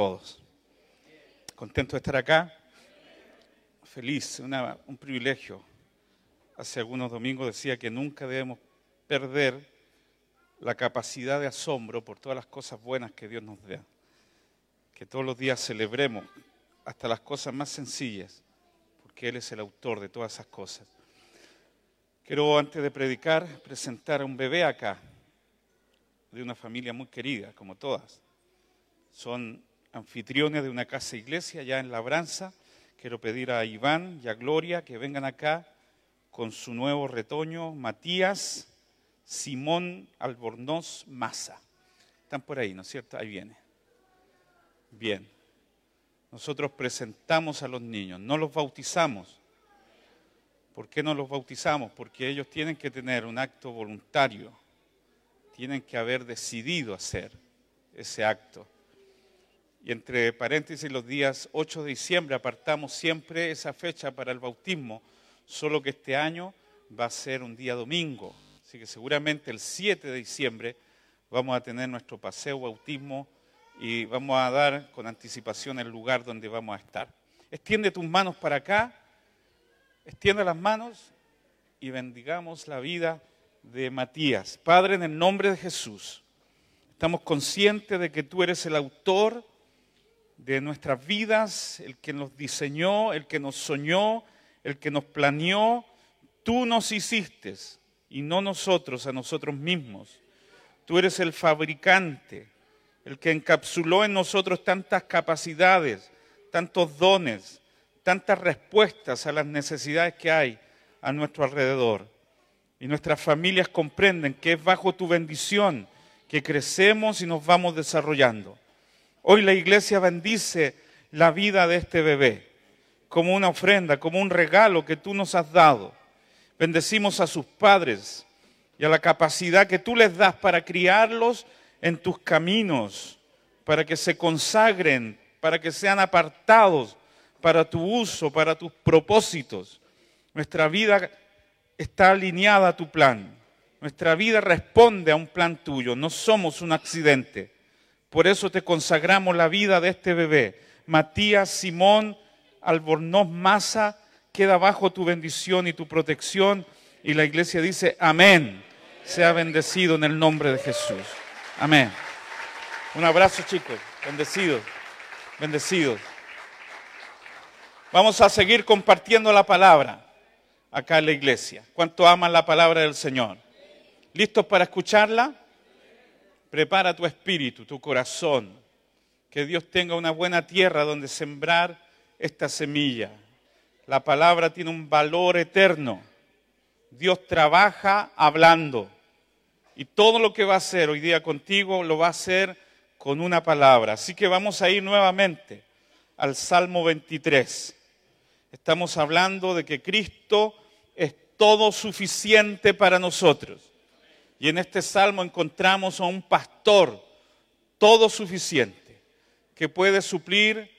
todos. Contento de estar acá. Feliz, un privilegio. Hace algunos domingos decía que nunca debemos perder la capacidad de asombro por todas las cosas buenas que Dios nos da. Que todos los días celebremos hasta las cosas más sencillas, porque Él es el autor de todas esas cosas. Quiero, antes de predicar, presentar a un bebé acá, de una familia muy querida, como todas. Son anfitriones de una casa iglesia allá en Labranza. Quiero pedir a Iván y a Gloria que vengan acá con su nuevo retoño, Matías Simón Albornoz Maza. Están por ahí, ¿no es cierto? Ahí viene. Bien. Nosotros presentamos a los niños, no los bautizamos. ¿Por qué no los bautizamos? Porque ellos tienen que tener un acto voluntario, tienen que haber decidido hacer ese acto. Y entre paréntesis, los días 8 de diciembre apartamos siempre esa fecha para el bautismo, solo que este año va a ser un día domingo. Así que seguramente el 7 de diciembre vamos a tener nuestro paseo bautismo y vamos a dar con anticipación el lugar donde vamos a estar. Extiende tus manos para acá, extiende las manos y bendigamos la vida de Matías. Padre, en el nombre de Jesús, estamos conscientes de que tú eres el autor de nuestras vidas, el que nos diseñó, el que nos soñó, el que nos planeó. Tú nos hiciste y no nosotros a nosotros mismos. Tú eres el fabricante, el que encapsuló en nosotros tantas capacidades, tantos dones, tantas respuestas a las necesidades que hay a nuestro alrededor. Y nuestras familias comprenden que es bajo tu bendición que crecemos y nos vamos desarrollando. Hoy la iglesia bendice la vida de este bebé como una ofrenda, como un regalo que tú nos has dado. Bendecimos a sus padres y a la capacidad que tú les das para criarlos en tus caminos, para que se consagren, para que sean apartados para tu uso, para tus propósitos. Nuestra vida está alineada a tu plan. Nuestra vida responde a un plan tuyo. No somos un accidente. Por eso te consagramos la vida de este bebé. Matías Simón Albornoz Maza queda bajo tu bendición y tu protección. Y la iglesia dice, amén. Sea bendecido en el nombre de Jesús. Amén. Un abrazo chicos. Bendecidos. Bendecidos. Vamos a seguir compartiendo la palabra acá en la iglesia. ¿Cuánto aman la palabra del Señor? ¿Listos para escucharla? Prepara tu espíritu, tu corazón. Que Dios tenga una buena tierra donde sembrar esta semilla. La palabra tiene un valor eterno. Dios trabaja hablando. Y todo lo que va a hacer hoy día contigo lo va a hacer con una palabra. Así que vamos a ir nuevamente al Salmo 23. Estamos hablando de que Cristo es todo suficiente para nosotros. Y en este salmo encontramos a un pastor todo suficiente que puede suplir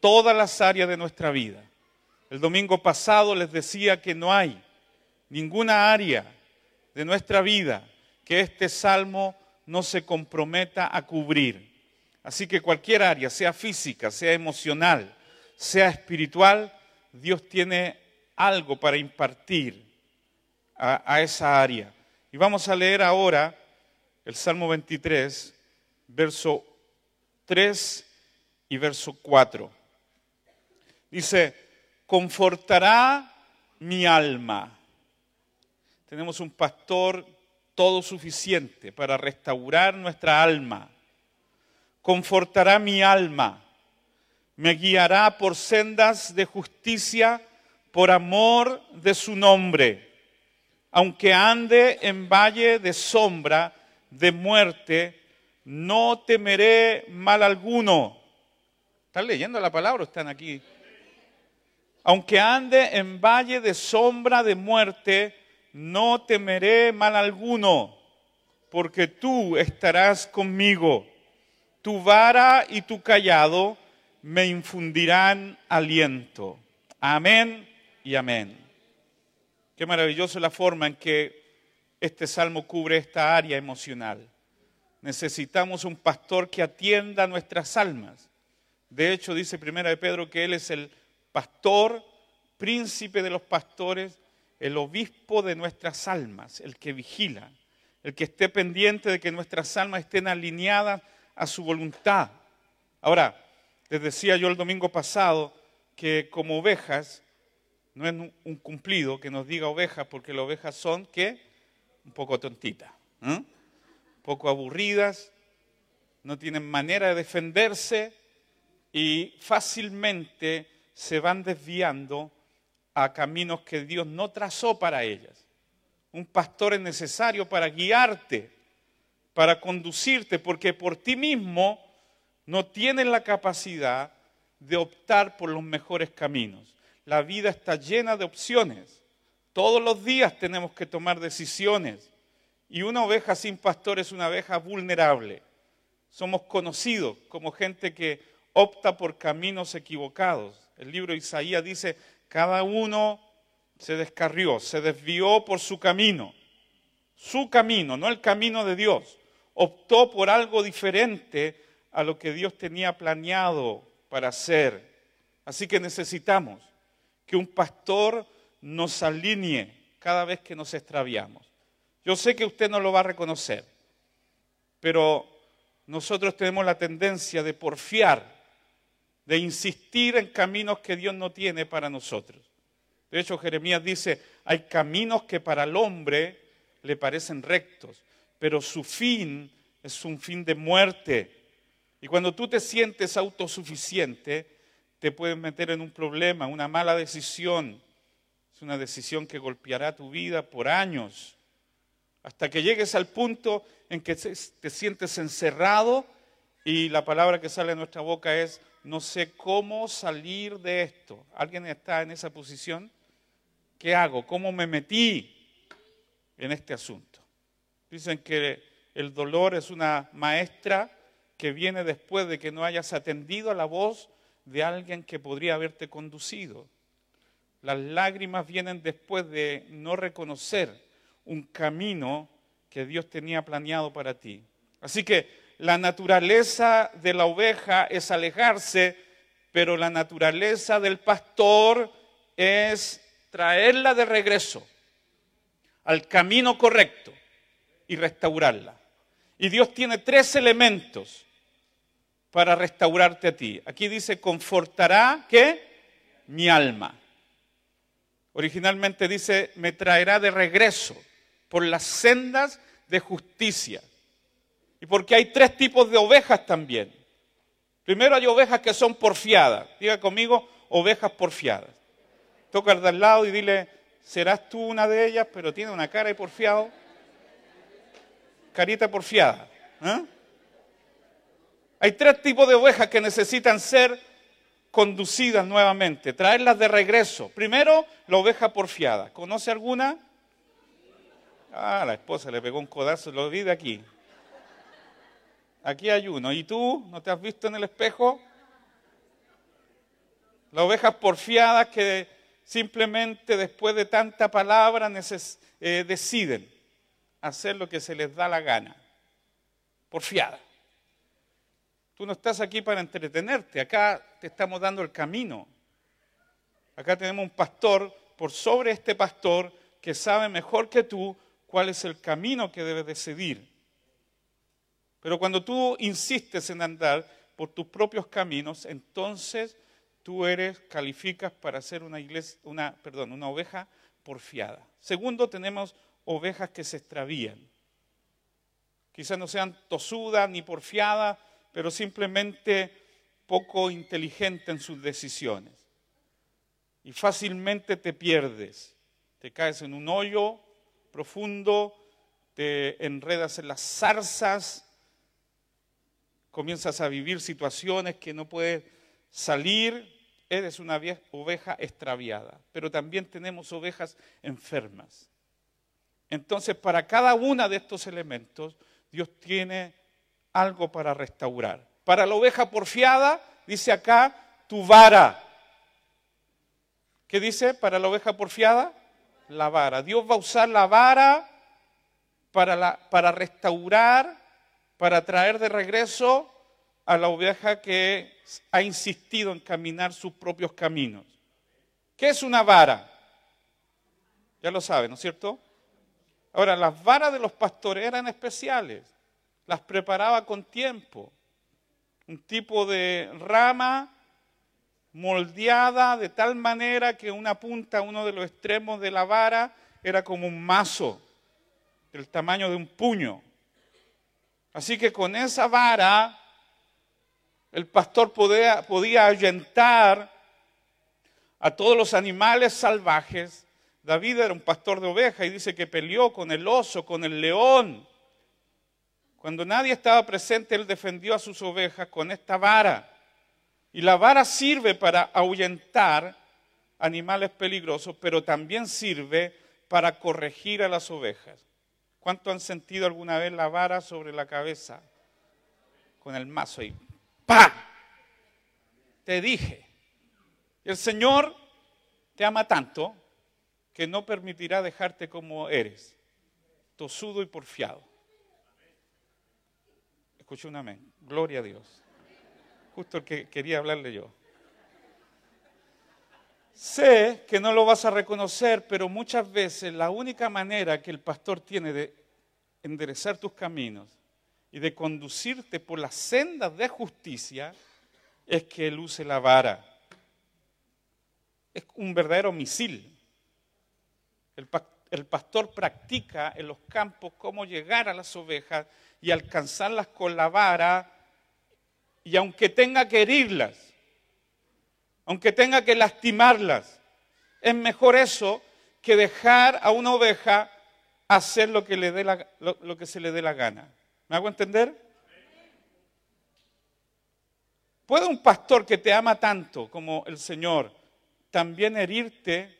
todas las áreas de nuestra vida. El domingo pasado les decía que no hay ninguna área de nuestra vida que este salmo no se comprometa a cubrir. Así que cualquier área, sea física, sea emocional, sea espiritual, Dios tiene algo para impartir a, a esa área. Y vamos a leer ahora el Salmo 23, verso 3 y verso 4. Dice, confortará mi alma. Tenemos un pastor todo suficiente para restaurar nuestra alma. Confortará mi alma. Me guiará por sendas de justicia por amor de su nombre aunque ande en valle de sombra, de muerte, no temeré mal alguno. ¿Están leyendo la palabra o están aquí? Aunque ande en valle de sombra de muerte, no temeré mal alguno, porque tú estarás conmigo. Tu vara y tu callado me infundirán aliento. Amén y amén. Qué maravilloso la forma en que este salmo cubre esta área emocional. Necesitamos un pastor que atienda nuestras almas, De hecho, dice Primera de Pedro que Él es el pastor, príncipe de los pastores, el obispo de nuestras almas, el que vigila, el que esté pendiente de que nuestras almas estén alineadas a su voluntad. Ahora, les decía yo el domingo pasado que como ovejas, no es un cumplido que nos diga ovejas, porque las ovejas son, ¿qué? Un poco tontitas, un poco aburridas, no tienen manera de defenderse y fácilmente se van desviando a caminos que Dios no trazó para ellas. Un pastor es necesario para guiarte, para conducirte, porque por ti mismo no tienes la capacidad de optar por los mejores caminos. La vida está llena de opciones. Todos los días tenemos que tomar decisiones. Y una oveja sin pastor es una oveja vulnerable. Somos conocidos como gente que opta por caminos equivocados. El libro de Isaías dice, cada uno se descarrió, se desvió por su camino. Su camino, no el camino de Dios. Optó por algo diferente a lo que Dios tenía planeado para hacer. Así que necesitamos que un pastor nos alinee cada vez que nos extraviamos. Yo sé que usted no lo va a reconocer, pero nosotros tenemos la tendencia de porfiar de insistir en caminos que Dios no tiene para nosotros. De hecho, Jeremías dice, hay caminos que para el hombre le parecen rectos, pero su fin es un fin de muerte. Y cuando tú te sientes autosuficiente, te puedes meter en un problema, una mala decisión. Es una decisión que golpeará tu vida por años, hasta que llegues al punto en que te sientes encerrado y la palabra que sale de nuestra boca es, no sé cómo salir de esto. ¿Alguien está en esa posición? ¿Qué hago? ¿Cómo me metí en este asunto? Dicen que el dolor es una maestra que viene después de que no hayas atendido a la voz de alguien que podría haberte conducido. Las lágrimas vienen después de no reconocer un camino que Dios tenía planeado para ti. Así que la naturaleza de la oveja es alejarse, pero la naturaleza del pastor es traerla de regreso al camino correcto y restaurarla. Y Dios tiene tres elementos para restaurarte a ti. Aquí dice, confortará, ¿qué? Mi alma. Originalmente dice, me traerá de regreso por las sendas de justicia. Y porque hay tres tipos de ovejas también. Primero hay ovejas que son porfiadas. Diga conmigo, ovejas porfiadas. Toca al de al lado y dile, serás tú una de ellas, pero tiene una cara de porfiado. Carita porfiada. ¿eh? Hay tres tipos de ovejas que necesitan ser conducidas nuevamente, traerlas de regreso. Primero, la oveja porfiada. ¿Conoce alguna? Ah, la esposa le pegó un codazo, lo vi de aquí. Aquí hay uno. ¿Y tú no te has visto en el espejo? Las ovejas porfiadas que simplemente después de tanta palabra eh, deciden hacer lo que se les da la gana. Porfiada. Tú no estás aquí para entretenerte, acá te estamos dando el camino. Acá tenemos un pastor por sobre este pastor que sabe mejor que tú cuál es el camino que debes decidir. Pero cuando tú insistes en andar por tus propios caminos, entonces tú eres, calificas para ser una iglesia, una, perdón, una oveja porfiada. Segundo, tenemos ovejas que se extravían. Quizás no sean tosudas ni porfiadas, pero simplemente poco inteligentes en sus decisiones. Y fácilmente te pierdes. Te caes en un hoyo profundo, te enredas en las zarzas comienzas a vivir situaciones que no puedes salir, eres una oveja extraviada. Pero también tenemos ovejas enfermas. Entonces, para cada una de estos elementos, Dios tiene algo para restaurar. Para la oveja porfiada, dice acá, tu vara. ¿Qué dice para la oveja porfiada? La vara. Dios va a usar la vara para, para restaurar para traer de regreso a la oveja que ha insistido en caminar sus propios caminos. ¿Qué es una vara? Ya lo saben, ¿no es cierto? Ahora, las varas de los pastores eran especiales, las preparaba con tiempo. Un tipo de rama moldeada de tal manera que una punta, uno de los extremos de la vara, era como un mazo, del tamaño de un puño. Así que con esa vara el pastor podía, podía a todos los animales salvajes. David era un pastor de ovejas y dice que peleó con el oso, con el león. Cuando nadie estaba presente, él defendió a sus ovejas con esta vara. Y la vara sirve para ahuyentar animales peligrosos, pero también sirve para corregir a las ovejas. ¿Cuánto han sentido alguna vez la vara sobre la cabeza? Con el mazo ahí. ¡Pa! Te dije. El Señor te ama tanto que no permitirá dejarte como eres, tosudo y porfiado. Escucha un amén. Gloria a Dios. Justo el que quería hablarle yo. Sé que no lo vas a reconocer, pero muchas veces la única manera que el pastor tiene de enderezar tus caminos y de conducirte por las sendas de justicia es que él use la vara. Es un verdadero misil. El pastor practica en los campos cómo llegar a las ovejas y alcanzarlas con la vara y aunque tenga que herirlas, aunque tenga que lastimarlas. Es mejor eso que dejar a una oveja hacer lo que, le dé lo, que se le dé la gana. ¿Me hago entender? ¿Puede un pastor que te ama tanto como el Señor también herirte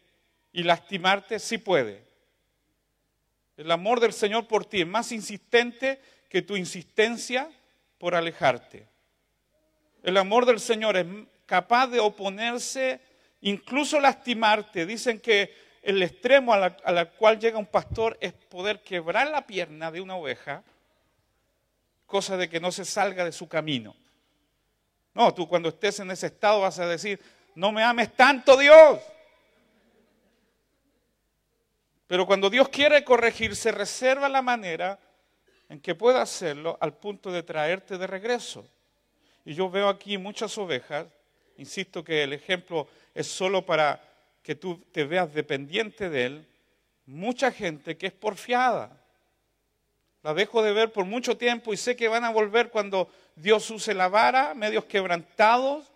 y lastimarte? Sí puede. El amor del Señor por ti es más insistente que tu insistencia por alejarte. El amor del Señor es capaz de oponerse, incluso lastimarte. Dicen que el extremo a la, cual llega un pastor es poder quebrar la pierna de una oveja, cosa de que no se salga de su camino. No, tú cuando estés en ese estado vas a decir, no me ames tanto Dios. Pero cuando Dios quiere corregir, se reserva la manera en que pueda hacerlo al punto de traerte de regreso. Y yo veo aquí muchas ovejas Insisto que el ejemplo es solo para que tú te veas dependiente de él. Mucha gente que es porfiada. La dejo de ver por mucho tiempo y sé que van a volver cuando Dios use la vara, medios quebrantados,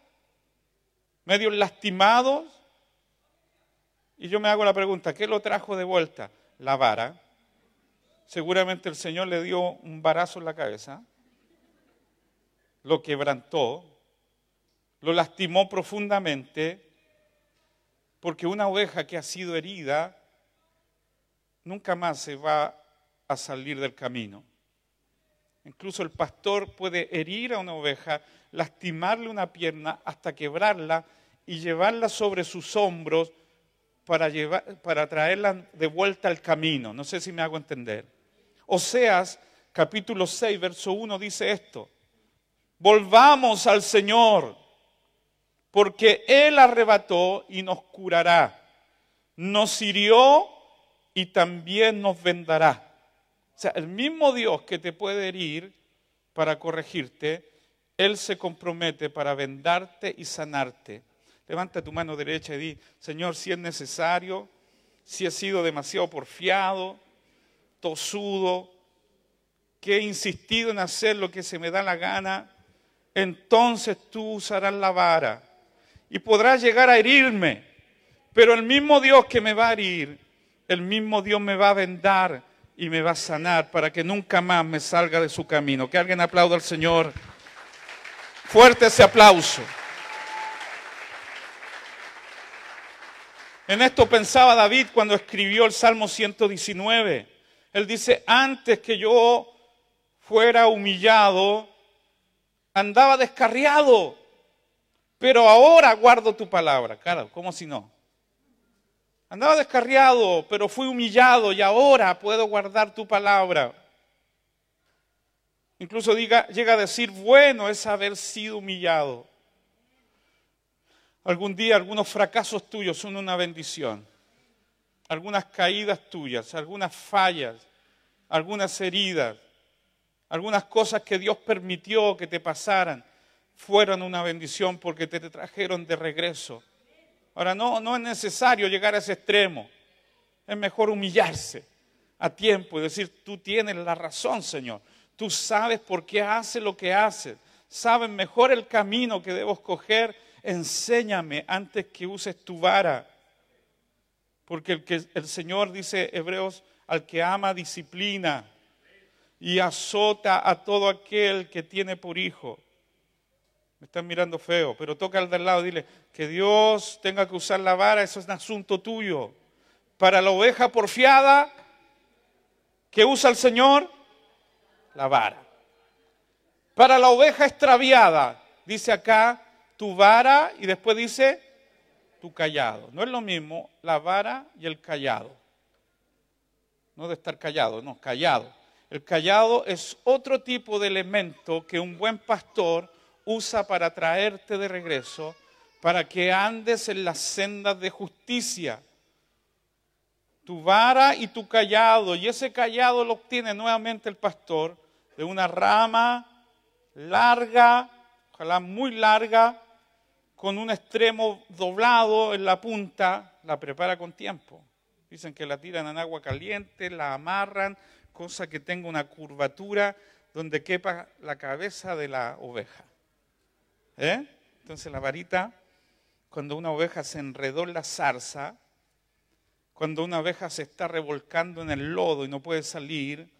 medios lastimados. Y yo me hago la pregunta, ¿qué lo trajo de vuelta? La vara. Seguramente el Señor le dio un varazo en la cabeza, lo quebrantó, lo lastimó profundamente porque una oveja que ha sido herida nunca más se va a salir del camino. Incluso el pastor puede herir a una oveja, lastimarle una pierna hasta quebrarla y llevarla sobre sus hombros para, llevar, para traerla de vuelta al camino. No sé si me hago entender. Oseas capítulo 6, verso 1 dice esto. Volvamos al Señor porque Él arrebató y nos curará, nos hirió y también nos vendará. O sea, el mismo Dios que te puede herir para corregirte, Él se compromete para vendarte y sanarte. Levanta tu mano derecha y di, Señor, si es necesario, si he sido demasiado porfiado, tosudo, que he insistido en hacer lo que se me da la gana, entonces tú usarás la vara y podrá llegar a herirme, pero el mismo Dios que me va a herir, el mismo Dios me va a vendar y me va a sanar para que nunca más me salga de su camino. Que alguien aplaude al Señor. Fuerte ese aplauso. En esto pensaba David cuando escribió el Salmo 119. Él dice, antes que yo fuera humillado, andaba descarriado pero ahora guardo tu palabra. Claro, ¿cómo si no? Andaba descarriado, pero fui humillado y ahora puedo guardar tu palabra. Incluso llega a decir, bueno es haber sido humillado. Algún día algunos fracasos tuyos son una bendición. Algunas caídas tuyas, algunas fallas, algunas heridas, algunas cosas que Dios permitió que te pasaran fueron una bendición porque te trajeron de regreso. Ahora, no, no es necesario llegar a ese extremo. Es mejor humillarse a tiempo y decir, tú tienes la razón, Señor. Tú sabes por qué hace lo que haces. Sabes mejor el camino que debo escoger enséñame antes que uses tu vara. Porque el, Señor dice, Hebreos, al que ama disciplina y azota a todo aquel que tiene por hijo. Me están mirando feo, pero toca al del lado dile, que Dios tenga que usar la vara, eso es un asunto tuyo. Para la oveja porfiada, que usa el Señor? La vara. Para la oveja extraviada, dice acá, tu vara y después dice tu callado. No es lo mismo la vara y el callado. No de estar callado, no, callado. El callado es otro tipo de elemento que un buen pastor usa para traerte de regreso, para que andes en las sendas de justicia. Tu vara y tu callado, y ese callado lo obtiene nuevamente el pastor de una rama larga, ojalá muy larga, con un extremo doblado en la punta, la prepara con tiempo. Dicen que la tiran en agua caliente, la amarran, cosa que tenga una curvatura donde quepa la cabeza de la oveja. ¿Eh? Entonces la varita, cuando una oveja se enredó en la zarza, cuando una oveja se está revolcando en el lodo y no puede salir,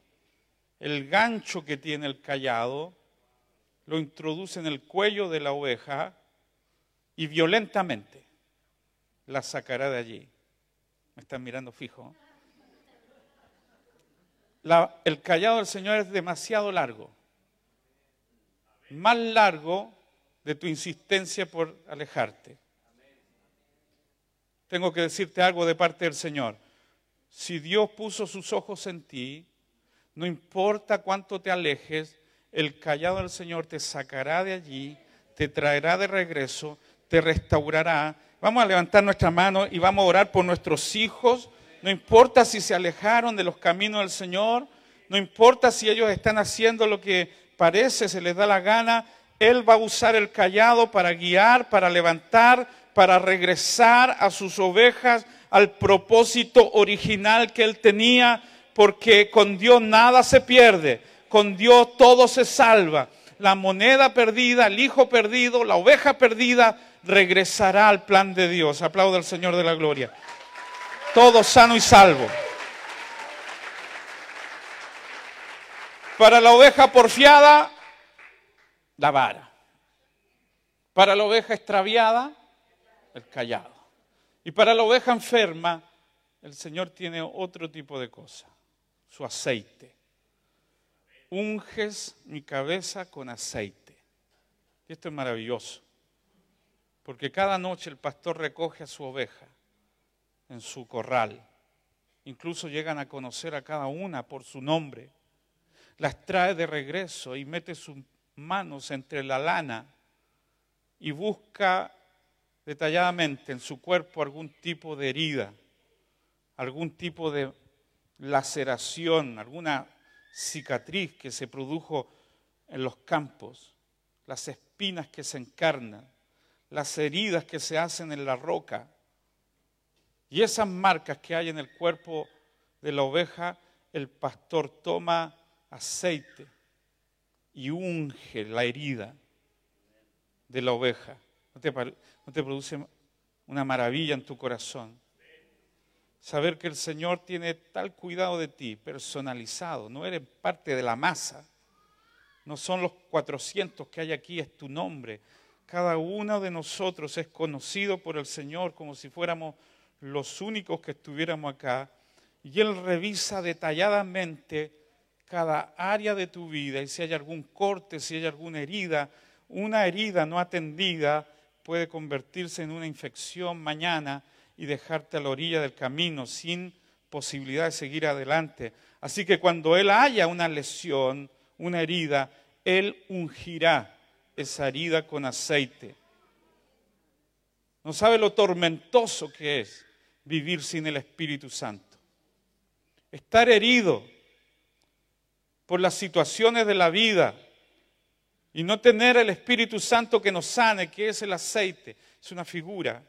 el gancho que tiene el callado lo introduce en el cuello de la oveja y violentamente la sacará de allí. Me están mirando fijo. el callado del Señor es demasiado largo. Más largo de tu insistencia por alejarte. Tengo que decirte algo de parte del Señor. Si Dios puso sus ojos en ti, no importa cuánto te alejes, el callado del Señor te sacará de allí, te traerá de regreso te restaurará. Vamos a levantar nuestra mano y vamos a orar por nuestros hijos. No importa si se alejaron de los caminos del Señor, no importa si ellos están haciendo lo que parece, se les da la gana, Él va a usar el callado para guiar, para levantar, para regresar a sus ovejas al propósito original que Él tenía, porque con Dios nada se pierde, con Dios todo se salva. La moneda perdida, el hijo perdido, la oveja perdida, regresará al plan de Dios. Aplauda al Señor de la gloria. Todo sano y salvo. Para la oveja porfiada, la vara. Para la oveja extraviada, el callado. Y para la oveja enferma, el Señor tiene otro tipo de cosa, su aceite. Unges mi cabeza con aceite. Y esto es maravilloso. Porque cada noche el pastor recoge a su oveja en su corral. Incluso llegan a conocer a cada una por su nombre. Las trae de regreso y mete sus manos entre la lana y busca detalladamente en su cuerpo algún tipo de herida, algún tipo de laceración, alguna cicatriz que se produjo en los campos, las espinas que se encarnan las heridas que se hacen en la roca y esas marcas que hay en el cuerpo de la oveja, el pastor toma aceite y unge la herida de la oveja. ¿No te, ¿No te, produce una maravilla en tu corazón? Saber que el Señor tiene tal cuidado de ti, personalizado, no eres parte de la masa, no son los 400 que hay aquí, es tu nombre cada uno de nosotros es conocido por el Señor como si fuéramos los únicos que estuviéramos acá. Y Él revisa detalladamente cada área de tu vida y si hay algún corte, si hay alguna herida, una herida no atendida puede convertirse en una infección mañana y dejarte a la orilla del camino sin posibilidad de seguir adelante. Así que cuando Él haya una lesión, una herida, Él ungirá esa herida con aceite. No sabe lo tormentoso que es vivir sin el Espíritu Santo. Estar herido por las situaciones de la vida y no tener el Espíritu Santo que nos sane, que es el aceite, es una figura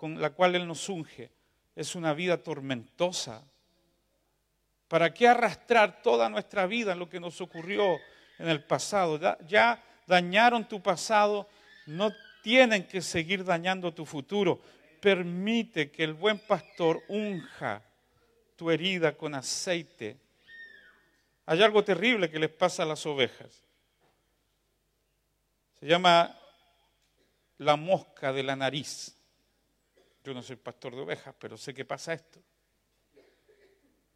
con la cual Él nos unge, es una vida tormentosa. ¿Para qué arrastrar toda nuestra vida en lo que nos ocurrió en el pasado? Ya dañaron tu pasado, no tienen que seguir dañando tu futuro. Permite que el buen pastor unja tu herida con aceite. Hay algo terrible que les pasa a las ovejas. Se llama la mosca de la nariz. Yo no soy pastor de ovejas, pero sé que pasa esto.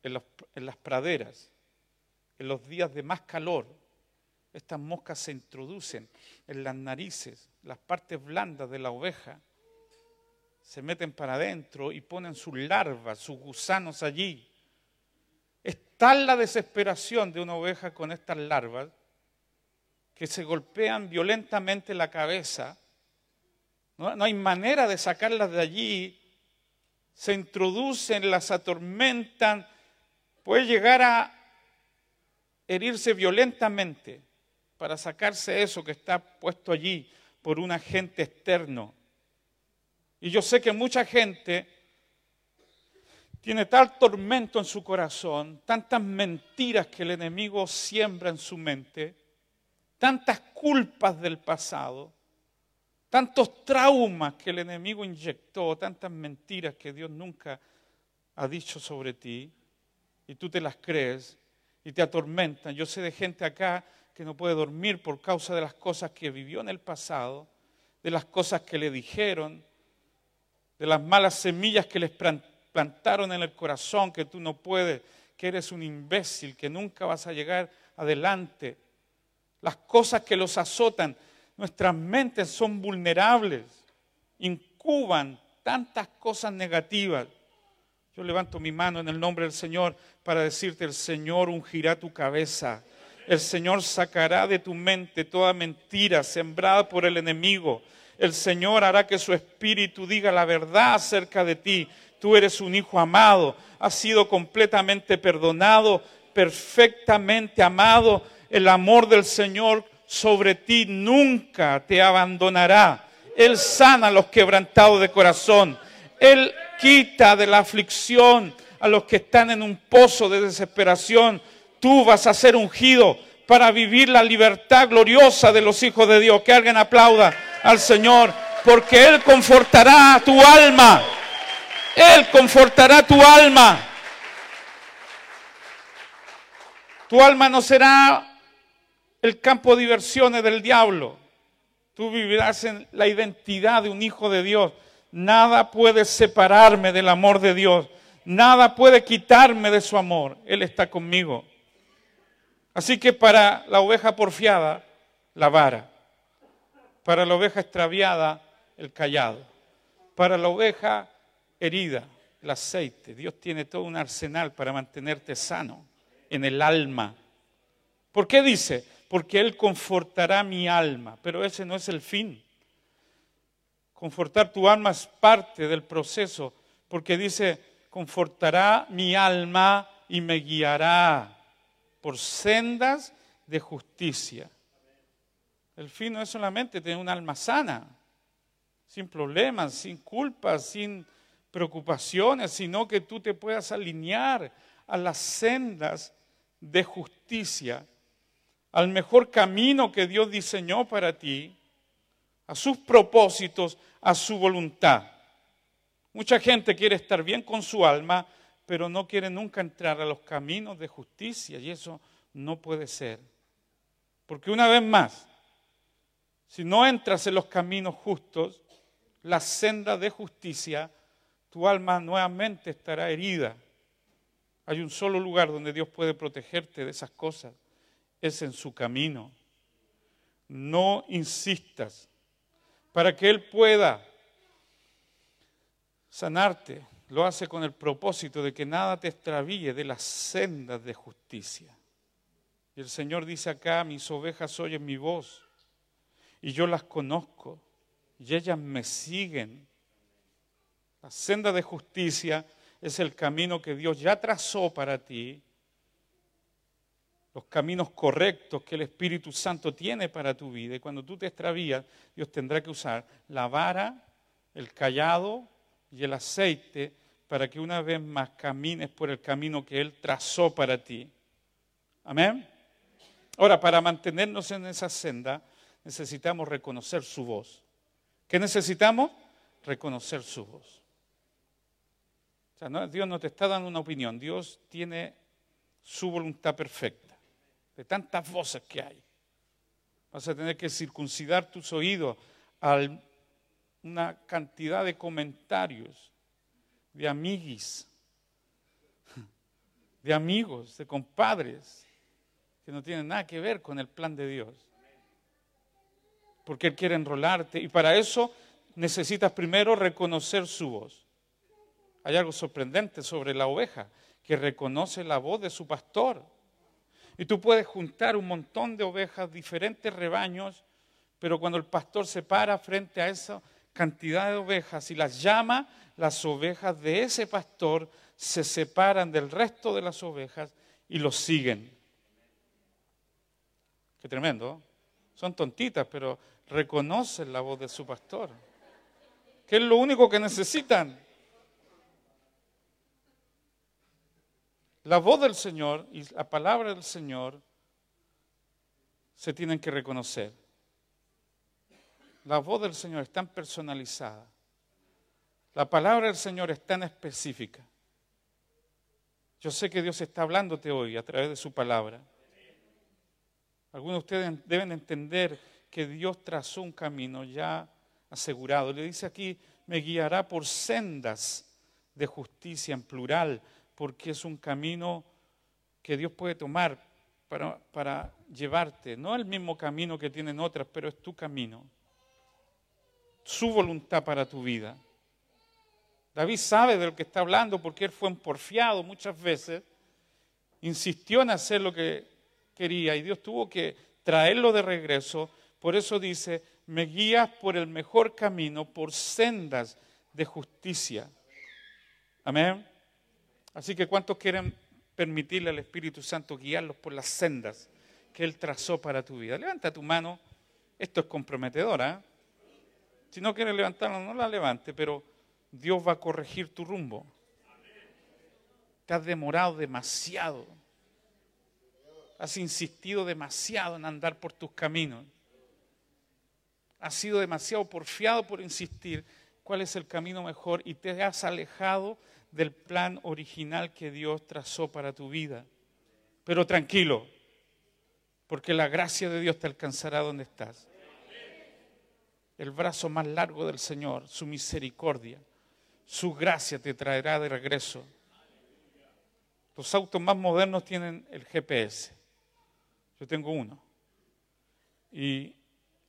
En, las praderas, en los días de más calor, estas moscas se introducen en las narices, las partes blandas de la oveja, se meten para adentro y ponen sus larvas, sus gusanos allí. Es tal la desesperación de una oveja con estas larvas que se golpean violentamente la cabeza. No, hay manera de sacarlas de allí. Se introducen, las atormentan, puede llegar a herirse violentamente para sacarse eso que está puesto allí por un agente externo. Y yo sé que mucha gente tiene tal tormento en su corazón, tantas mentiras que el enemigo siembra en su mente, tantas culpas del pasado, tantos traumas que el enemigo inyectó, tantas mentiras que Dios nunca ha dicho sobre ti, y tú te las crees y te atormentan. Yo sé de gente acá que no puede dormir por causa de las cosas que vivió en el pasado, de las cosas que le dijeron, de las malas semillas que les plantaron en el corazón, que tú no puedes, que eres un imbécil, que nunca vas a llegar adelante. Las cosas que los azotan, nuestras mentes son vulnerables, incuban tantas cosas negativas. Yo levanto mi mano en el nombre del Señor para decirte, el Señor ungirá tu cabeza el Señor sacará de tu mente toda mentira sembrada por el enemigo. El Señor hará que su espíritu diga la verdad acerca de ti. Tú eres un hijo amado, has sido completamente perdonado, perfectamente amado. El amor del Señor sobre ti nunca te abandonará. Él sana a los quebrantados de corazón. Él quita de la aflicción a los que están en un pozo de desesperación Tú vas a ser ungido para vivir la libertad gloriosa de los hijos de Dios. Que alguien aplauda al Señor, porque Él confortará tu alma. Él confortará tu alma. Tu alma no será el campo de diversiones del diablo. Tú vivirás en la identidad de un hijo de Dios. Nada puede separarme del amor de Dios. Nada puede quitarme de su amor. Él está conmigo. Así que para la oveja porfiada, la vara. Para la oveja extraviada, el callado. Para la oveja herida, el aceite. Dios tiene todo un arsenal para mantenerte sano en el alma. ¿Por qué dice? Porque Él confortará mi alma. Pero ese no es el fin. Confortar tu alma es parte del proceso. Porque dice, confortará mi alma y me guiará por sendas de justicia. El fin no es solamente tener un alma sana, sin problemas, sin culpas, sin preocupaciones, sino que tú te puedas alinear a las sendas de justicia, al mejor camino que Dios diseñó para ti, a sus propósitos, a su voluntad. Mucha gente quiere estar bien con su alma, pero no quiere nunca entrar a los caminos de justicia y eso no puede ser. Porque una vez más, si no entras en los caminos justos, la senda de justicia, tu alma nuevamente estará herida. Hay un solo lugar donde Dios puede protegerte de esas cosas, es en su camino. No insistas para que Él pueda sanarte, lo hace con el propósito de que nada te extravíe de las sendas de justicia. Y el Señor dice acá, mis ovejas oyen mi voz y yo las conozco y ellas me siguen. La senda de justicia es el camino que Dios ya trazó para ti, los caminos correctos que el Espíritu Santo tiene para tu vida. Y cuando tú te extravías, Dios tendrá que usar la vara, el callado y el aceite para que una vez más camines por el camino que Él trazó para ti. Amén. Ahora, para mantenernos en esa senda, necesitamos reconocer su voz. ¿Qué necesitamos? Reconocer su voz. O sea, Dios no te está dando una opinión, Dios tiene su voluntad perfecta. De tantas voces que hay. Vas a tener que circuncidar tus oídos a una cantidad de comentarios, de amiguis, de amigos, de compadres, que no tienen nada que ver con el plan de Dios. Porque Él quiere enrolarte y para eso necesitas primero reconocer su voz. Hay algo sorprendente sobre la oveja, que reconoce la voz de su pastor. Y tú puedes juntar un montón de ovejas, diferentes rebaños, pero cuando el pastor se para frente a esa cantidad de ovejas y las llama, las ovejas de ese pastor se separan del resto de las ovejas y los siguen. Qué tremendo. Son tontitas, pero reconocen la voz de su pastor. Que es lo único que necesitan. La voz del Señor y la palabra del Señor se tienen que reconocer. La voz del Señor es tan personalizada. La palabra del Señor es tan específica. Yo sé que Dios está hablándote hoy a través de su palabra. Algunos de ustedes deben entender que Dios trazó un camino ya asegurado. Le dice aquí, me guiará por sendas de justicia en plural, porque es un camino que Dios puede tomar para, para llevarte. No el mismo camino que tienen otras, pero es tu camino. Su voluntad para tu vida. David sabe de lo que está hablando porque él fue porfiado muchas veces, insistió en hacer lo que quería y Dios tuvo que traerlo de regreso. Por eso dice, me guías por el mejor camino, por sendas de justicia. Amén. Así que ¿cuántos quieren permitirle al Espíritu Santo guiarlos por las sendas que Él trazó para tu vida? Levanta tu mano. Esto es comprometedora. ¿eh? Si no quieres levantarla, no la levante, pero Dios va a corregir tu rumbo. Te has demorado demasiado has insistido demasiado en andar por tus caminos. Has sido demasiado porfiado por insistir cuál es el camino mejor y te has alejado del plan original que Dios trazó para tu vida. Pero tranquilo, porque la gracia de Dios te alcanzará donde estás. El brazo más largo del Señor, su misericordia, su gracia te traerá de regreso. Los autos más modernos tienen el GPS. Yo tengo uno. Y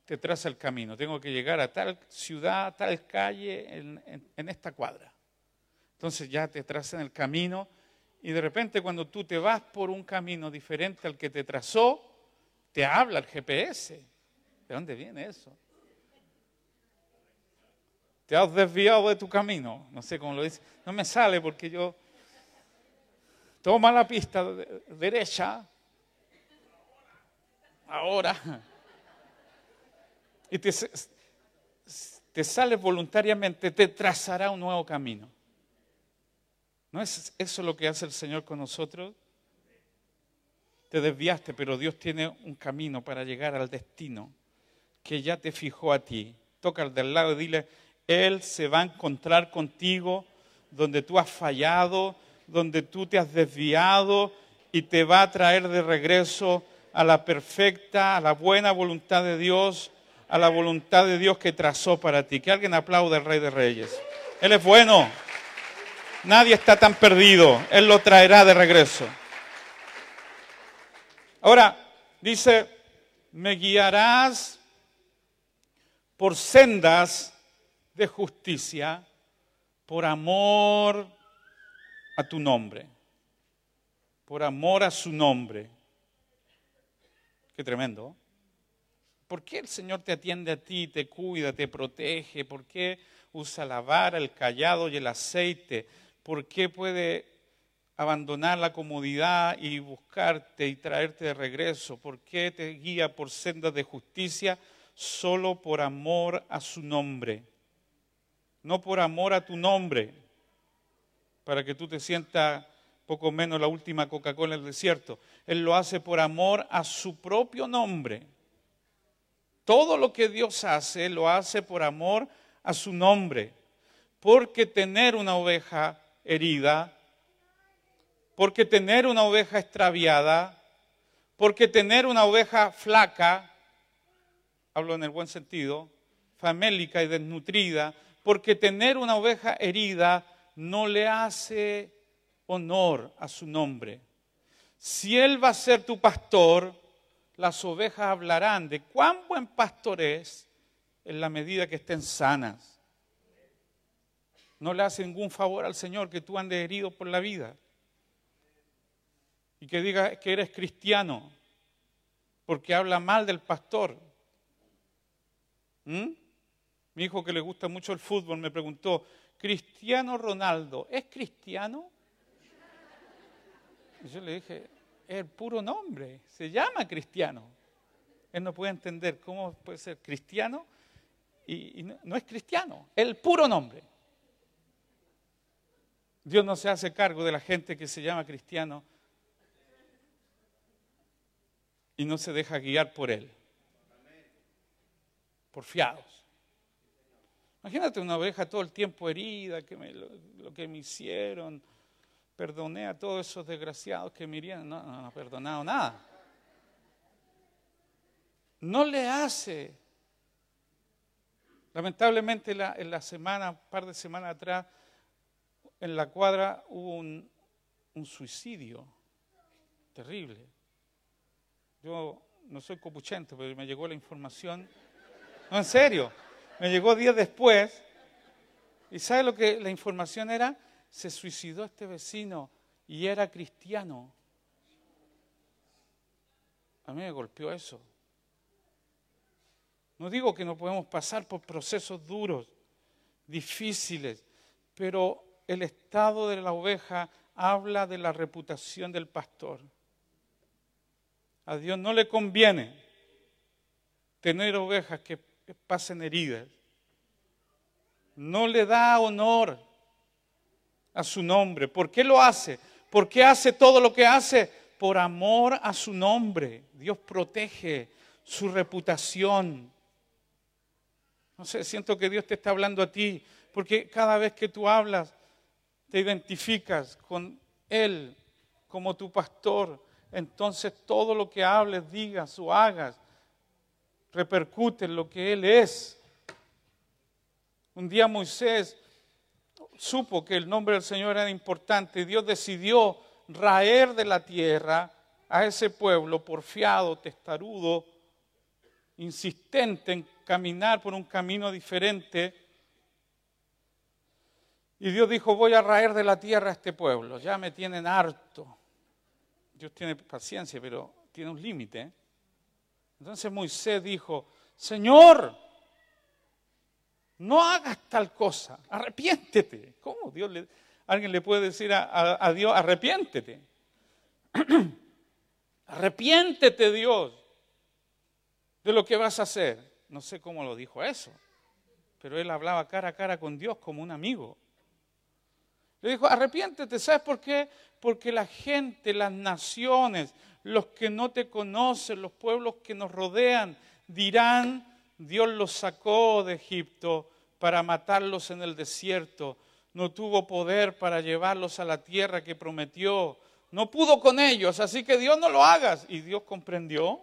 te traza el camino. Tengo que llegar a tal ciudad, a tal calle, en, esta cuadra. Entonces ya te trazan el camino y de repente cuando tú te vas por un camino diferente al que te trazó, te habla el GPS. ¿De dónde viene eso? Te has desviado de tu camino. No sé cómo lo dice. No me sale porque yo toma la pista derecha ahora. Y te, te sales voluntariamente, te trazará un nuevo camino. ¿No es eso lo que hace el Señor con nosotros? Te desviaste, pero Dios tiene un camino para llegar al destino que ya te fijó a ti. Toca al del lado y dile, Él se va a encontrar contigo donde tú has fallado, donde tú te has desviado y te va a traer de regreso a la perfecta, a la buena voluntad de Dios, a la voluntad de Dios que trazó para ti. Que alguien aplaude al Rey de Reyes. Él es bueno. Nadie está tan perdido. Él lo traerá de regreso. Ahora, dice, me guiarás por sendas de justicia, por amor a tu nombre, por amor a su nombre. Qué tremendo. ¿Por qué el Señor te atiende a ti, te cuida, te protege? ¿Por qué usa la vara, el callado y el aceite? ¿Por qué puede abandonar la comodidad y buscarte y traerte de regreso? ¿Por qué te guía por sendas de justicia? Solo por amor a su nombre. No por amor a tu nombre, para que tú te sientas poco menos la última Coca-Cola en el desierto. Él lo hace por amor a su propio nombre. Todo lo que Dios hace, lo hace por amor a su nombre. Porque tener una oveja herida, porque tener una oveja extraviada, porque tener una oveja flaca, hablo en el buen sentido, famélica y desnutrida, porque tener una oveja herida no le hace honor a su nombre. Si Él va a ser tu pastor, las ovejas hablarán de cuán buen pastor es en la medida que estén sanas. No le hace ningún favor al Señor que tú andes herido por la vida y que diga que eres cristiano porque habla mal del pastor. ¿Mm? Mi hijo que le gusta mucho el fútbol me preguntó, Cristiano Ronaldo, ¿es cristiano? Y yo le dije, es el puro nombre, se llama cristiano. Él no puede entender cómo puede ser cristiano y, no, es cristiano, el puro nombre. Dios no se hace cargo de la gente que se llama cristiano y no se deja guiar por él, por fiados. Imagínate una oveja todo el tiempo herida, que lo que me hicieron, perdoné a todos esos desgraciados que me irían. No, no, no perdonado nada. No le hace. Lamentablemente en la semana, un par de semanas atrás, en la cuadra hubo un, suicidio terrible. Yo no soy copuchento, pero me llegó la información. No, en serio. Me llegó días después. ¿Y sabe lo que la información era? se suicidó este vecino y era cristiano. A mí me golpeó eso. No digo que no podemos pasar por procesos duros, difíciles, pero el estado de la oveja habla de la reputación del pastor. A Dios no le conviene tener ovejas que pasen heridas. No le da honor a su nombre. ¿Por qué lo hace? ¿Por qué hace todo lo que hace? Por amor a su nombre. Dios protege su reputación. No sé, siento que Dios te está hablando a ti, porque cada vez que tú hablas, te identificas con Él como tu pastor. Entonces todo lo que hables, digas o hagas, repercute en lo que Él es. Un día Moisés supo que el nombre del Señor era importante, Dios decidió raer de la tierra a ese pueblo porfiado, testarudo, insistente en caminar por un camino diferente. Y Dios dijo, voy a raer de la tierra a este pueblo, ya me tienen harto. Dios tiene paciencia, pero tiene un límite. Entonces Moisés dijo, Señor, no hagas tal cosa, arrepiéntete. ¿Cómo Dios le, alguien le puede decir a, Dios, arrepiéntete? arrepiéntete Dios de lo que vas a hacer. No sé cómo lo dijo eso, pero él hablaba cara a cara con Dios como un amigo. Le dijo, arrepiéntete, ¿sabes por qué? Porque la gente, las naciones, los que no te conocen, los pueblos que nos rodean, dirán, Dios los sacó de Egipto para matarlos en el desierto. No tuvo poder para llevarlos a la tierra que prometió. No pudo con ellos, así que Dios no lo hagas. Y Dios comprendió.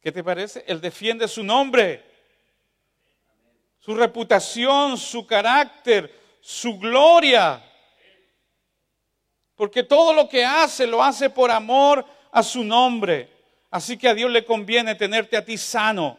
¿Qué te parece? Él defiende su nombre, su reputación, su carácter, su gloria. Porque todo lo que hace lo hace por amor a su nombre. Así que a Dios le conviene tenerte a ti sano.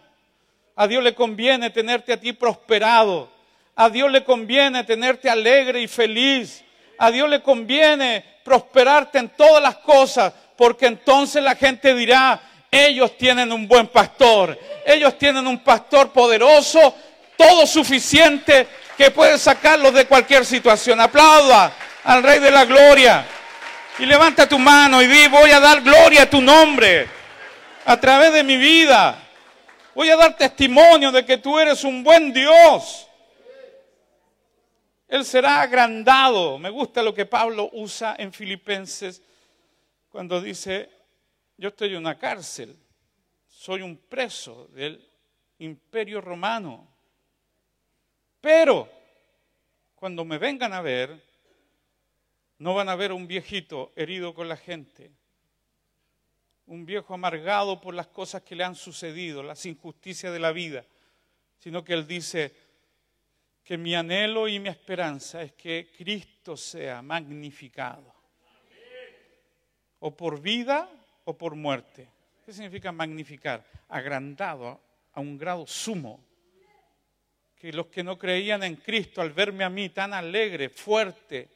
A Dios le conviene tenerte a ti prosperado. A Dios le conviene tenerte alegre y feliz. A Dios le conviene prosperarte en todas las cosas, porque entonces la gente dirá, ellos tienen un buen pastor. Ellos tienen un pastor poderoso, todo suficiente, que puede sacarlos de cualquier situación. Aplauda al Rey de la Gloria. Y levanta tu mano y di, voy a dar gloria a tu nombre a través de mi vida. Voy a dar testimonio de que tú eres un buen Dios. Él será agrandado. Me gusta lo que Pablo usa en Filipenses cuando dice, yo estoy en una cárcel, soy un preso del imperio romano. Pero cuando me vengan a ver, no van a ver un viejito herido con la gente, un viejo amargado por las cosas que le han sucedido, las injusticias de la vida, sino que Él dice que mi anhelo y mi esperanza es que Cristo sea magnificado, o por vida o por muerte. ¿Qué significa magnificar? Agrandado a un grado sumo. Que los que no creían en Cristo al verme a mí tan alegre, fuerte,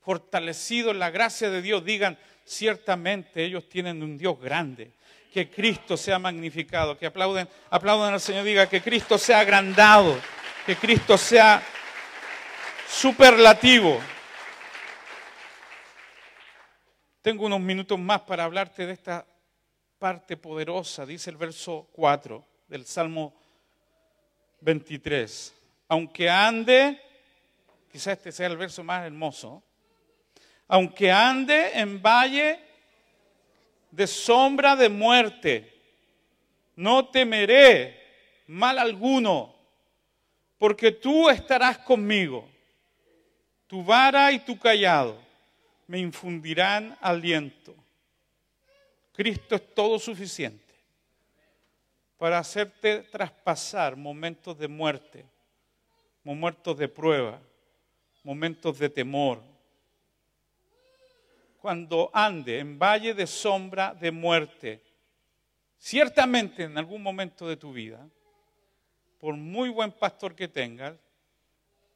fortalecido en la gracia de Dios, digan, ciertamente ellos tienen un Dios grande. Que Cristo sea magnificado, que aplauden, aplaudan al Señor, diga que Cristo sea agrandado, que Cristo sea superlativo. Tengo unos minutos más para hablarte de esta parte poderosa, dice el verso 4 del Salmo 23. Aunque ande, quizás este sea el verso más hermoso, aunque ande en valle de sombra de muerte, no temeré mal alguno, porque tú estarás conmigo, tu vara y tu callado me infundirán aliento. Cristo es todo suficiente para hacerte traspasar momentos de muerte, momentos de prueba, momentos de temor. Cuando ande en valle de sombra de muerte, ciertamente en algún momento de tu vida, por muy buen pastor que tengas,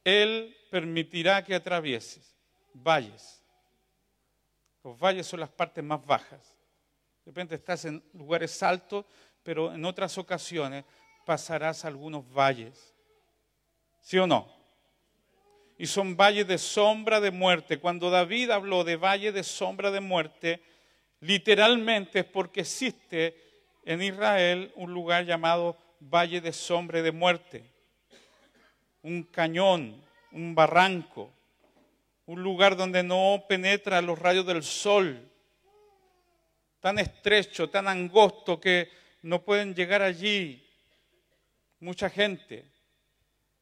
Él permitirá que atravieses valles los valles son las partes más bajas. De repente estás en lugares altos, pero en otras ocasiones pasarás algunos valles. ¿Sí o no? Y son valles de sombra de muerte. Cuando David habló de valle de sombra de muerte, literalmente es porque existe en Israel un lugar llamado valle de sombra de muerte. Un cañón, un barranco, un lugar donde no penetra los rayos del sol, tan estrecho, tan angosto que no pueden llegar allí mucha gente,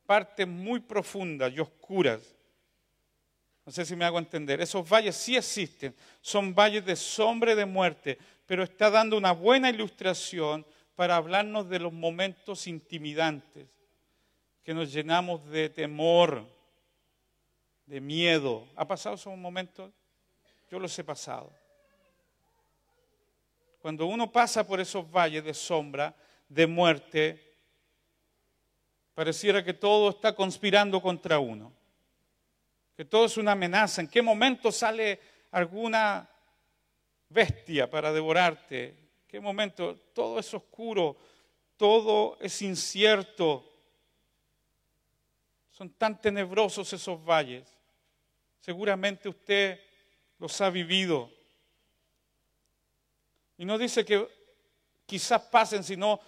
partes muy profundas y oscuras. No sé si me hago entender. Esos valles sí existen, son valles de sombra y de muerte, pero está dando una buena ilustración para hablarnos de los momentos intimidantes, que nos llenamos de temor, de miedo. ¿Ha pasado esos momentos? Yo los he pasado. Cuando uno pasa por esos valles de sombra, de muerte, pareciera que todo está conspirando contra uno, que todo es una amenaza. ¿En qué momento sale alguna bestia para devorarte? ¿En qué momento todo es oscuro, todo es incierto? Son tan tenebrosos esos valles. Seguramente usted los ha vivido. Y no dice que quizás pasen, sino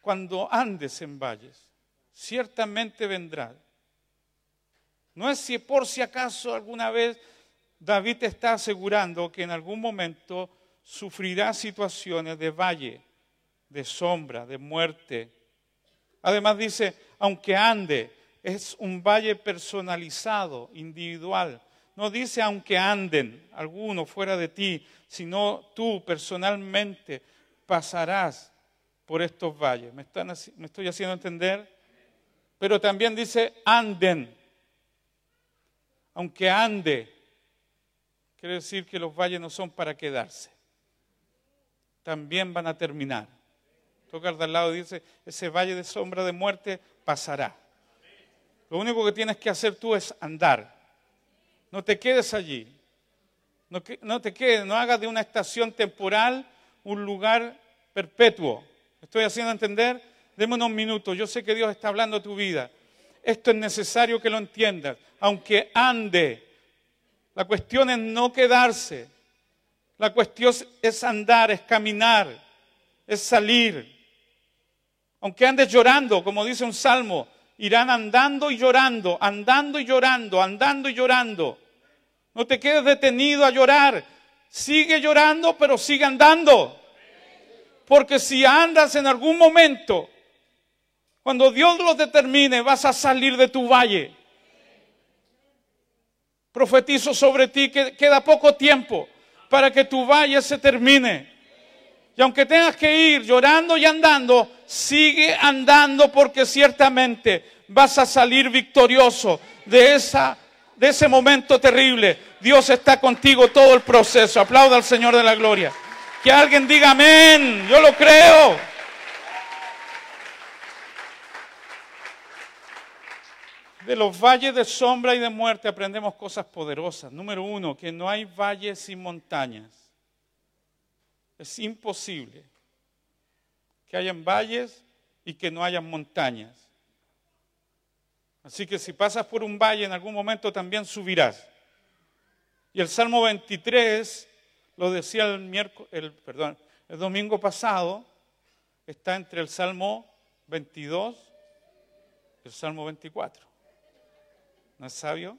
cuando andes en valles. Ciertamente vendrá. No es si por si acaso alguna vez David te está asegurando que en algún momento sufrirá situaciones de valle, de sombra, de muerte. Además dice, aunque ande, es un valle personalizado, individual. No dice aunque anden algunos fuera de ti, sino tú personalmente pasarás por estos valles. ¿Me, están, ¿Me estoy haciendo entender? Pero también dice anden. Aunque ande, quiere decir que los valles no son para quedarse. También van a terminar. Toca al lado dice, ese valle de sombra de muerte pasará. Lo único que tienes que hacer tú es andar. No te quedes allí. No, te quedes, no hagas de una estación temporal un lugar perpetuo. ¿Estoy haciendo entender? Deme unos minutos. Yo sé que Dios está hablando tu vida. Esto es necesario que lo entiendas. Aunque ande, la cuestión es no quedarse. La cuestión es andar, es caminar, es salir. Aunque andes llorando, como dice un salmo, irán andando y llorando, andando y llorando, andando y llorando. No te quedes detenido a llorar. Sigue llorando, pero sigue andando. Porque si andas en algún momento, cuando Dios lo determine, vas a salir de tu valle. Profetizo sobre ti que queda poco tiempo para que tu valle se termine. Y aunque tengas que ir llorando y andando, sigue andando porque ciertamente vas a salir victorioso de, esa, de ese momento terrible. Dios está contigo todo el proceso. Aplauda al Señor de la gloria. Que alguien diga amén. Yo lo creo. De los valles de sombra y de muerte aprendemos cosas poderosas. Número uno, que no hay valles sin montañas. Es imposible que hayan valles y que no hayan montañas. Así que si pasas por un valle en algún momento también subirás. Y el Salmo 23, lo decía el, miércoles, el, perdón, el domingo pasado, está entre el Salmo 22 y el Salmo 24. ¿No es sabio?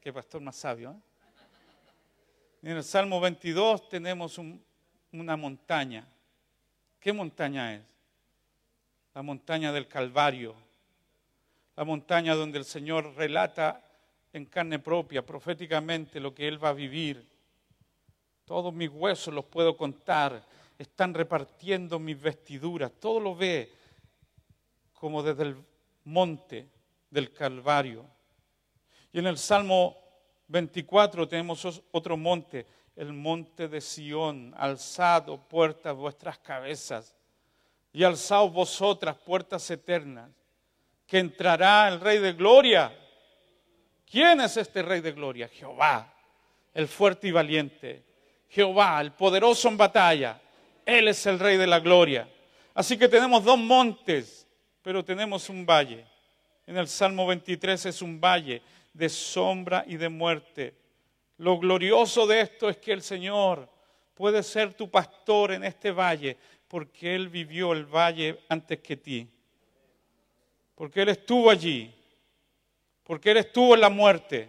¿Qué pastor más sabio? Eh? En el Salmo 22 tenemos una montaña. ¿Qué montaña es? La montaña del Calvario. La montaña donde el Señor relata en carne propia, proféticamente, lo que Él va a vivir. Todos mis huesos los puedo contar. Están repartiendo mis vestiduras. Todo lo ve como desde el monte del Calvario. Y en el Salmo 24 tenemos otro monte, el monte de Sión. Alzad, oh puertas, vuestras cabezas, y alzaos vosotras, puertas eternas, que entrará el Rey de Gloria. ¿Quién es este Rey de Gloria? Jehová, el fuerte y valiente. Jehová, el poderoso en batalla. Él es el Rey de la Gloria. Así que tenemos dos montes, pero tenemos un valle. En el Salmo 23 es un valle de sombra y de muerte. Lo glorioso de esto es que el Señor puede ser tu pastor en este valle porque Él vivió el valle antes que ti. Porque Él estuvo allí. Porque Él estuvo en la muerte.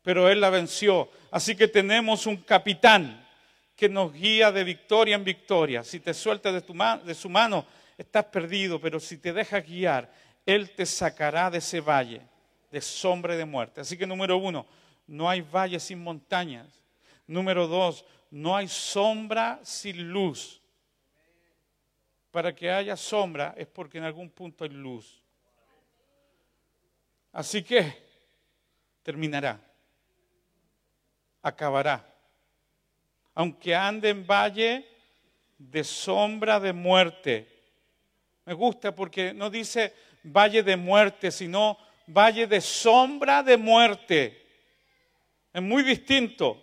Pero Él la venció. Así que tenemos un capitán que nos guía de victoria en victoria. Si te sueltas de, tu de su mano, estás perdido. Pero si te dejas guiar, Él te sacará de ese valle de sombra y de muerte. Así que número uno, no hay valles sin montañas. Número dos, no hay sombra sin luz. Para que haya sombra es porque en algún punto hay luz. Así que terminará, acabará. Aunque ande en valle de sombra de muerte. Me gusta porque no dice valle de muerte, sino valle de sombra de muerte. Es muy distinto.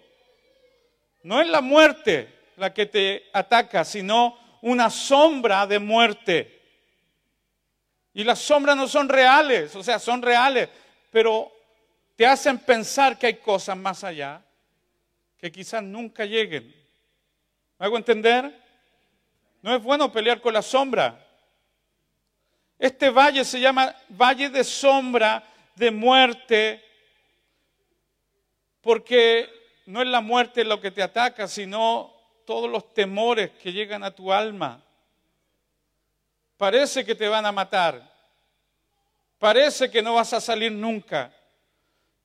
No es la muerte la que te ataca, sino una sombra de muerte. Y las sombras no son reales, o sea, son reales, pero te hacen pensar que hay cosas más allá que quizás nunca lleguen. ¿Me hago entender? No es bueno pelear con la sombra. Este valle se llama valle de sombra de muerte, porque no es la muerte lo que te ataca, sino todos los temores que llegan a tu alma. Parece que te van a matar, parece que no vas a salir nunca.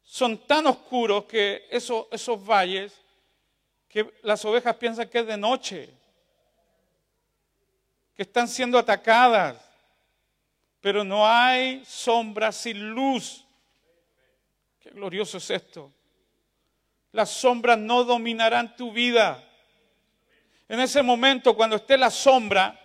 Son tan oscuros que esos, esos valles, que las ovejas piensan que es de noche, que están siendo atacadas pero no hay sombra sin luz. Qué glorioso es esto. Las sombras no dominarán tu vida. En ese momento, cuando esté la sombra,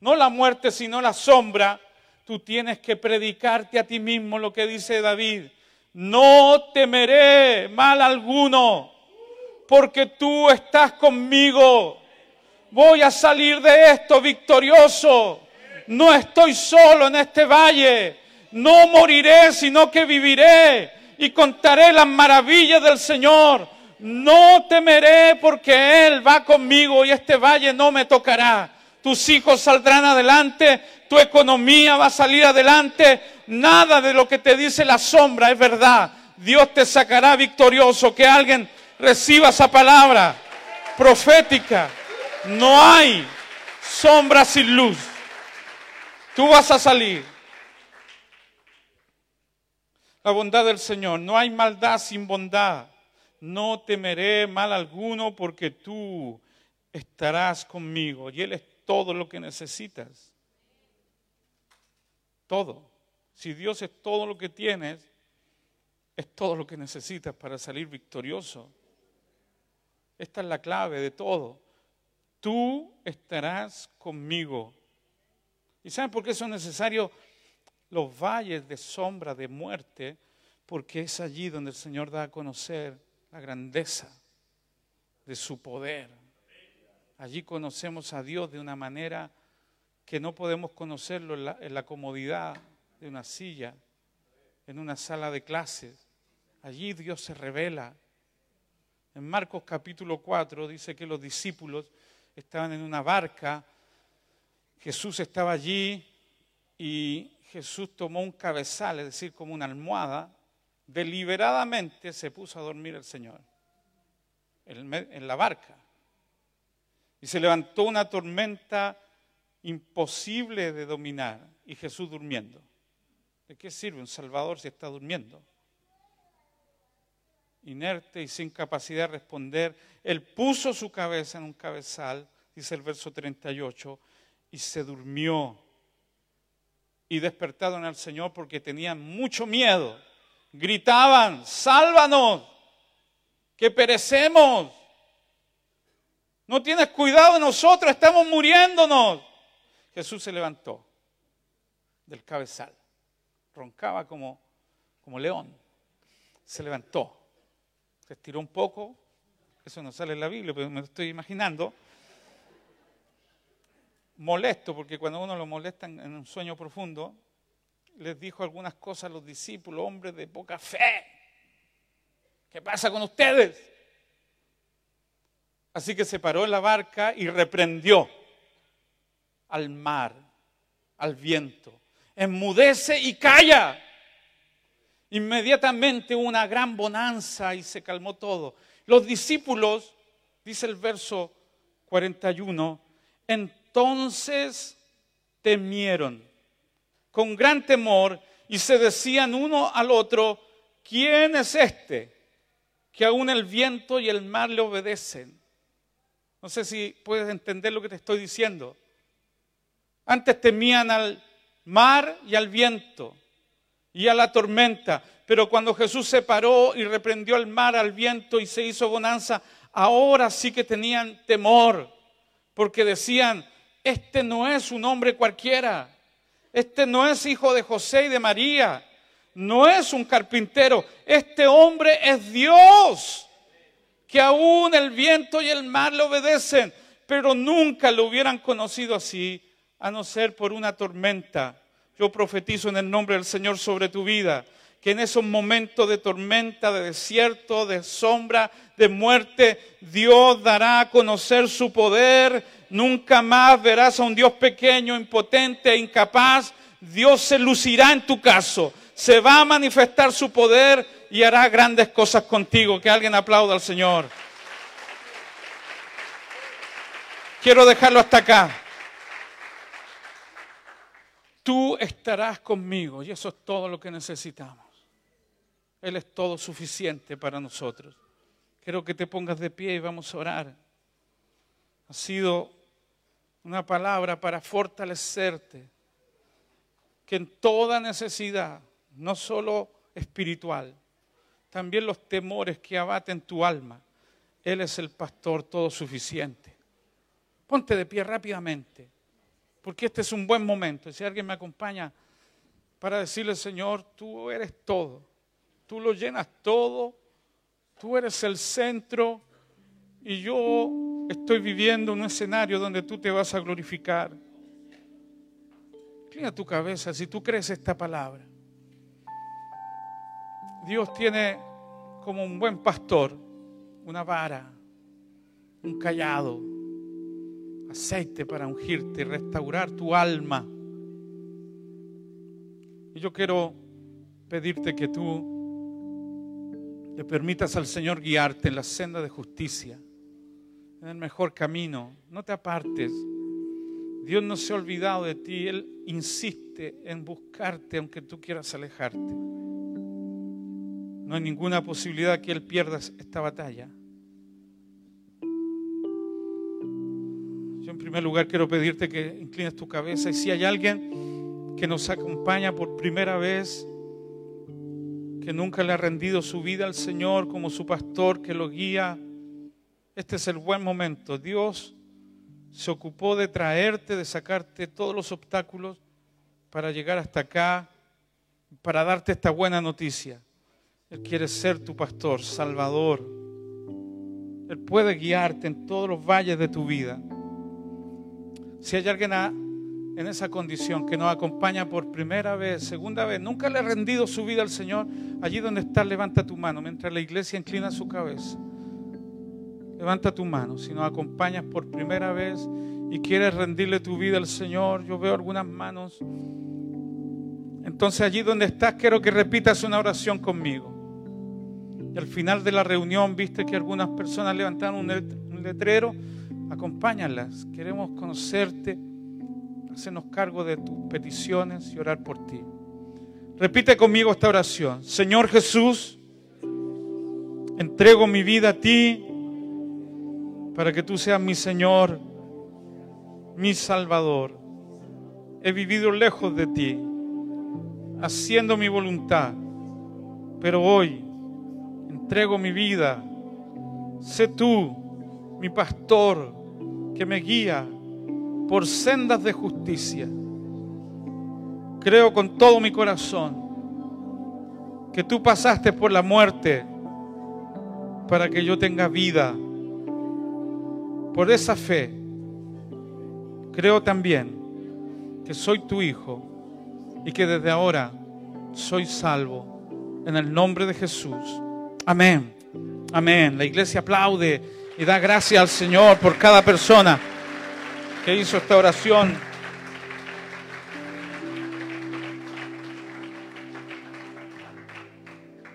no la muerte, sino la sombra, tú tienes que predicarte a ti mismo lo que dice David. No temeré mal alguno, porque tú estás conmigo voy a salir de esto victorioso. No estoy solo en este valle. No moriré, sino que viviré y contaré las maravillas del Señor. No temeré porque Él va conmigo y este valle no me tocará. Tus hijos saldrán adelante, tu economía va a salir adelante. Nada de lo que te dice la sombra es verdad. Dios te sacará victorioso. Que alguien reciba esa palabra profética. No hay sombra sin luz. Tú vas a salir. La bondad del Señor. No hay maldad sin bondad. No temeré mal alguno porque tú estarás conmigo. Y Él es todo lo que necesitas. Todo. Si Dios es todo lo que tienes, es todo lo que necesitas para salir victorioso. Esta es la clave de todo. Tú estarás conmigo. ¿Y saben por qué son necesarios los valles de sombra, de muerte? Porque es allí donde el Señor da a conocer la grandeza de su poder. Allí conocemos a Dios de una manera que no podemos conocerlo en la, en la comodidad de una silla, en una sala de clases. Allí Dios se revela en Marcos capítulo 4 dice que los discípulos estaban en una barca, Jesús estaba allí y Jesús tomó un cabezal, es decir, como una almohada, deliberadamente se puso a dormir el Señor en la barca. Y se levantó una tormenta imposible de dominar y Jesús durmiendo. ¿De qué sirve un Salvador si está durmiendo? inerte y sin capacidad de responder, él puso su cabeza en un cabezal, dice el verso 38, y se durmió. Y despertaron al Señor porque tenían mucho miedo. Gritaban, sálvanos, que perecemos. No tienes cuidado de nosotros, estamos muriéndonos. Jesús se levantó del cabezal, roncaba como, como león. Se levantó se estiró un poco, eso no sale en la Biblia, pero me lo estoy imaginando. Molesto, porque cuando uno lo molesta en un sueño profundo, les dijo algunas cosas a los discípulos, hombres de poca fe. ¿Qué pasa con ustedes? Así que se paró en la barca y reprendió al mar, al viento. Enmudece y calla. Inmediatamente una gran bonanza y se calmó todo. Los discípulos, dice el verso 41, entonces temieron con gran temor y se decían uno al otro, ¿quién es este que aún el viento y el mar le obedecen? No sé si puedes entender lo que te estoy diciendo. Antes temían al mar y al viento y a la tormenta. Pero cuando Jesús se paró y reprendió al mar, al viento y se hizo bonanza, ahora sí que tenían temor, porque decían, este no es un hombre cualquiera, este no es hijo de José y de María, no es un carpintero, este hombre es Dios, que aún el viento y el mar le obedecen, pero nunca lo hubieran conocido así, a no ser por una tormenta yo profetizo en el nombre del Señor sobre tu vida, que en esos momentos de tormenta, de desierto, de sombra, de muerte, Dios dará a conocer su poder. Nunca más verás a un Dios pequeño, impotente e incapaz. Dios se lucirá en tu caso. Se va a manifestar su poder y hará grandes cosas contigo. Que alguien aplauda al Señor. Quiero dejarlo hasta acá tú estarás conmigo y eso es todo lo que necesitamos. Él es todo suficiente para nosotros. Quiero que te pongas de pie y vamos a orar. Ha sido una palabra para fortalecerte, que en toda necesidad, no solo espiritual, también los temores que abaten tu alma, Él es el pastor todo suficiente. Ponte de pie rápidamente porque este es un buen momento. Si alguien me acompaña para decirle, Señor, tú eres todo, tú lo llenas todo, tú eres el centro y yo estoy viviendo un escenario donde tú te vas a glorificar. Inclina tu cabeza si tú crees esta palabra. Dios tiene como un buen pastor una vara, un callado, aceite para ungirte y restaurar tu alma. Y yo quiero pedirte que tú le permitas al Señor guiarte en la senda de justicia, en el mejor camino. No te apartes. Dios no se ha olvidado de ti. Él insiste en buscarte aunque tú quieras alejarte. No hay ninguna posibilidad que Él pierda esta batalla. Yo en primer lugar quiero pedirte que inclines tu cabeza y si hay alguien que nos acompaña por primera vez, que nunca le ha rendido su vida al Señor como su pastor que lo guía, este es el buen momento. Dios se ocupó de traerte, de sacarte todos los obstáculos para llegar hasta acá, para darte esta buena noticia. Él quiere ser tu pastor, salvador. Él puede guiarte en todos los valles de tu vida. Si hay alguien en esa condición, que nos acompaña por primera vez, segunda vez, nunca le ha rendido su vida al Señor, allí donde estás, levanta tu mano, mientras la iglesia inclina su cabeza. Levanta tu mano, si nos acompañas por primera vez y quieres rendirle tu vida al Señor, yo veo algunas manos. Entonces allí donde estás, quiero que repitas una oración conmigo. Y al final de la reunión, viste que algunas personas levantaron un letrero, acompáñalas, queremos conocerte hacernos cargo de tus peticiones y orar por ti. Repite conmigo esta oración. Señor Jesús, entrego mi vida a ti para que tú seas mi Señor, mi Salvador. He vivido lejos de ti, haciendo mi voluntad, pero hoy entrego mi vida. Sé tú mi pastor que me guía por sendas de justicia. Creo con todo mi corazón que tú pasaste por la muerte para que yo tenga vida. Por esa fe, creo también que soy tu hijo y que desde ahora soy salvo. En el nombre de Jesús. Amén. Amén. La iglesia aplaude y da gracias al Señor por cada persona que hizo esta oración.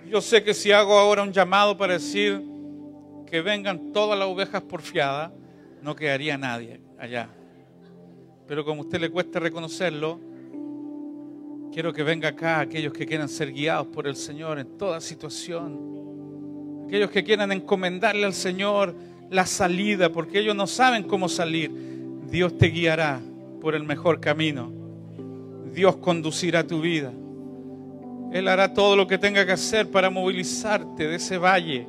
Yo sé que si hago ahora un llamado para decir que vengan todas las ovejas porfiadas, no quedaría nadie allá. Pero como a usted le cuesta reconocerlo, quiero que venga acá aquellos que quieran ser guiados por el Señor en toda situación. Aquellos que quieran encomendarle al Señor la salida, porque ellos no saben cómo salir Dios te guiará por el mejor camino. Dios conducirá tu vida. Él hará todo lo que tenga que hacer para movilizarte de ese valle.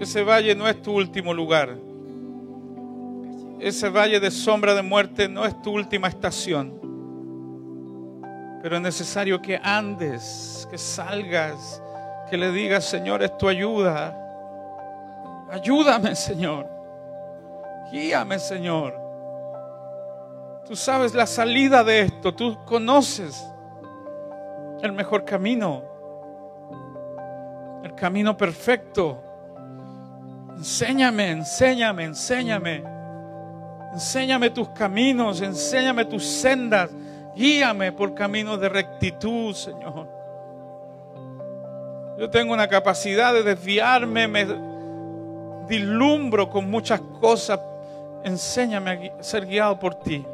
Ese valle no es tu último lugar. Ese valle de sombra de muerte no es tu última estación. Pero es necesario que andes, que salgas, que le digas, Señor, es tu ayuda. Ayúdame, Señor. Guíame, Señor. Tú sabes la salida de esto. Tú conoces el mejor camino. El camino perfecto. Enséñame, enséñame, enséñame. Enséñame tus caminos, enséñame tus sendas. Guíame por caminos de rectitud, Señor. Yo tengo una capacidad de desviarme, me, dilumbro con muchas cosas. Enséñame a ser guiado por ti.